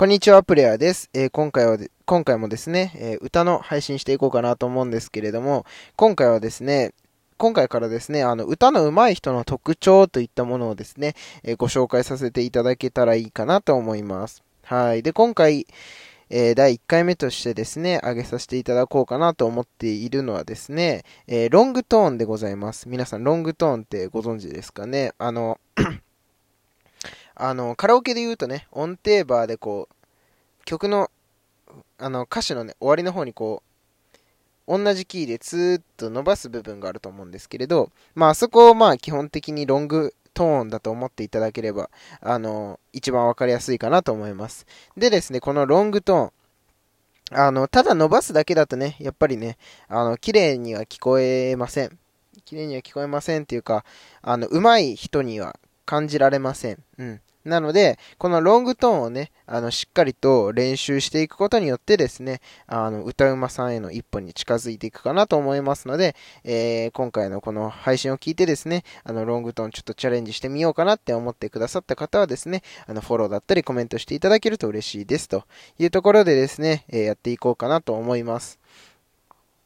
こんにちは、プレイヤーです。えー、今回は今回もですね、えー、歌の配信していこうかなと思うんですけれども、今回はですね、今回からですね、あの、歌の上手い人の特徴といったものをですね、えー、ご紹介させていただけたらいいかなと思います。はい。で、今回、え、第1回目としてですね、上げさせていただこうかなと思っているのはですね、え、ロングトーンでございます。皆さん、ロングトーンってご存知ですかね？あの、あの、カラオケで言うとね、音程バーでこう、曲の、あの、歌詞のね、終わりの方にこう、同じキーでツーッと伸ばす部分があると思うんですけれど、まあ、そこをまあ、基本的にロングトーンだと思っていただければ、あの、一番わかりやすいかなと思います。でですね、このロングトーン、あの、ただ伸ばすだけだとね、やっぱりね、あの、綺麗には聞こえません。綺麗には聞こえませんっていうか、あの、上手い人には感じられません。うん。なので、このロングトーンをね、あの、しっかりと練習していくことによってですね、あの、歌うまさんへの一歩に近づいていくかなと思いますので、えー、今回のこの配信を聞いてですね、あの、ロングトーンちょっとチャレンジしてみようかなって思ってくださった方はですね、あの、フォローだったりコメントしていただけると嬉しいですというところでですね、えー、やっていこうかなと思います。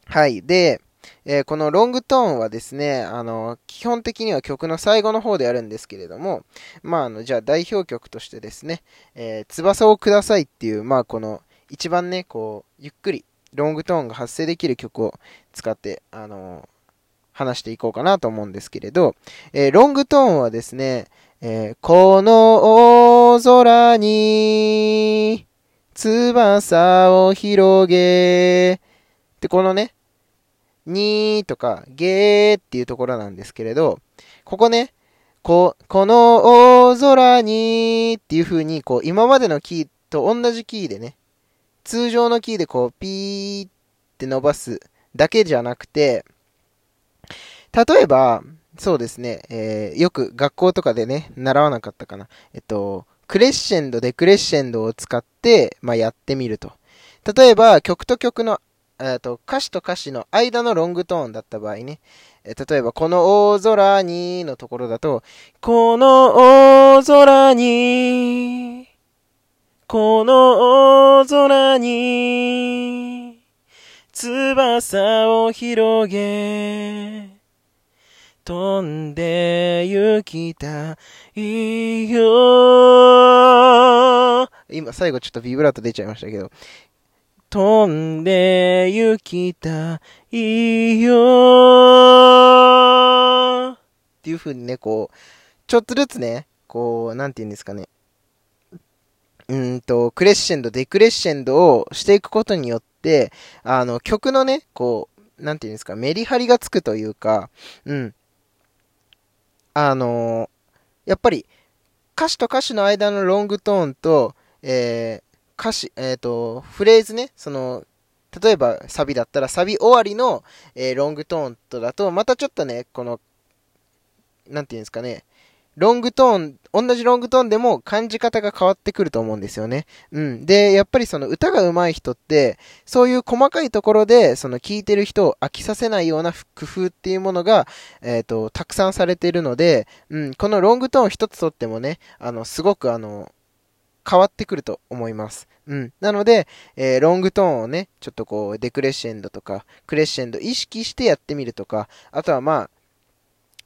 はい。で、えー、このロングトーンはですね、あの、基本的には曲の最後の方でやるんですけれども、まあ、あの、じゃあ代表曲としてですね、えー、翼をくださいっていう、まあ、この、一番ね、こう、ゆっくり、ロングトーンが発生できる曲を使って、あの話していこうかなと思うんですけれど、えー、ロングトーンはですね、えこの大空に、翼を広げ、で、このね、にーとか、ゲーっていうところなんですけれど、ここね、こ、この大空にっていう風に、こう、今までのキーと同じキーでね、通常のキーでこう、ピーって伸ばすだけじゃなくて、例えば、そうですね、えー、よく学校とかでね、習わなかったかな。えっと、クレッシェンド、デクレッシェンドを使って、まあ、やってみると。例えば、曲と曲のえっと、歌詞と歌詞の間のロングトーンだった場合ね、え例えば、この大空にのところだと、この大空に、この大空に、翼を広げ、飛んで行きたいよ。今、最後ちょっとビブラート出ちゃいましたけど、飛んで行きたいよっていう風にね、こう、ちょっとずつね、こう、なんて言うんですかね。うんと、クレッシェンド、デクレッシェンドをしていくことによって、あの、曲のね、こう、なんて言うんですか、メリハリがつくというか、うん。あのやっぱり、歌詞と歌詞の間のロングトーンと、えー、歌詞、えっ、ー、と、フレーズね、その、例えばサビだったらサビ終わりの、えー、ロングトーンとだと、またちょっとね、この、なんていうんですかね、ロングトーン、同じロングトーンでも感じ方が変わってくると思うんですよね。うん。で、やっぱりその歌が上手い人って、そういう細かいところで、その聴いてる人を飽きさせないような工夫っていうものが、えっ、ー、と、たくさんされているので、うん、このロングトーン一つとってもね、あの、すごくあの、変わってくると思います。うん。なので、えー、ロングトーンをね、ちょっとこう、デクレッシェンドとか、クレッシェンド意識してやってみるとか、あとはま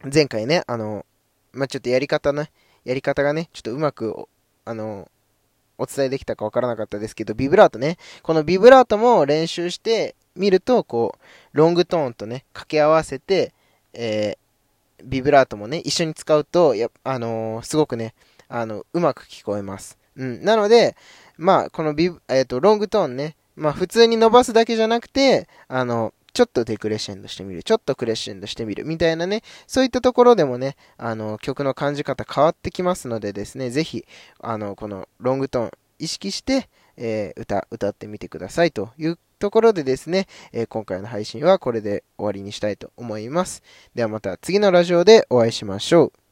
あ、前回ね、あの、まあ、ちょっとやり方ね、やり方がね、ちょっとうまく、あの、お伝えできたかわからなかったですけど、ビブラートね、このビブラートも練習してみると、こう、ロングトーンとね、掛け合わせて、えー、ビブラートもね、一緒に使うと、や、あのー、すごくね、あの、うまく聞こえます。うん。なので、まあ、このビ、えっ、ー、と、ロングトーンね、まあ、普通に伸ばすだけじゃなくて、あの、ちょっとデクレッシェンドしてみる。ちょっとクレッシェンドしてみる。みたいなね。そういったところでもね、あの、曲の感じ方変わってきますのでですね、ぜひ、あの、このロングトーン意識して、えー、歌、歌ってみてくださいというところでですね、えー、今回の配信はこれで終わりにしたいと思います。ではまた次のラジオでお会いしましょう。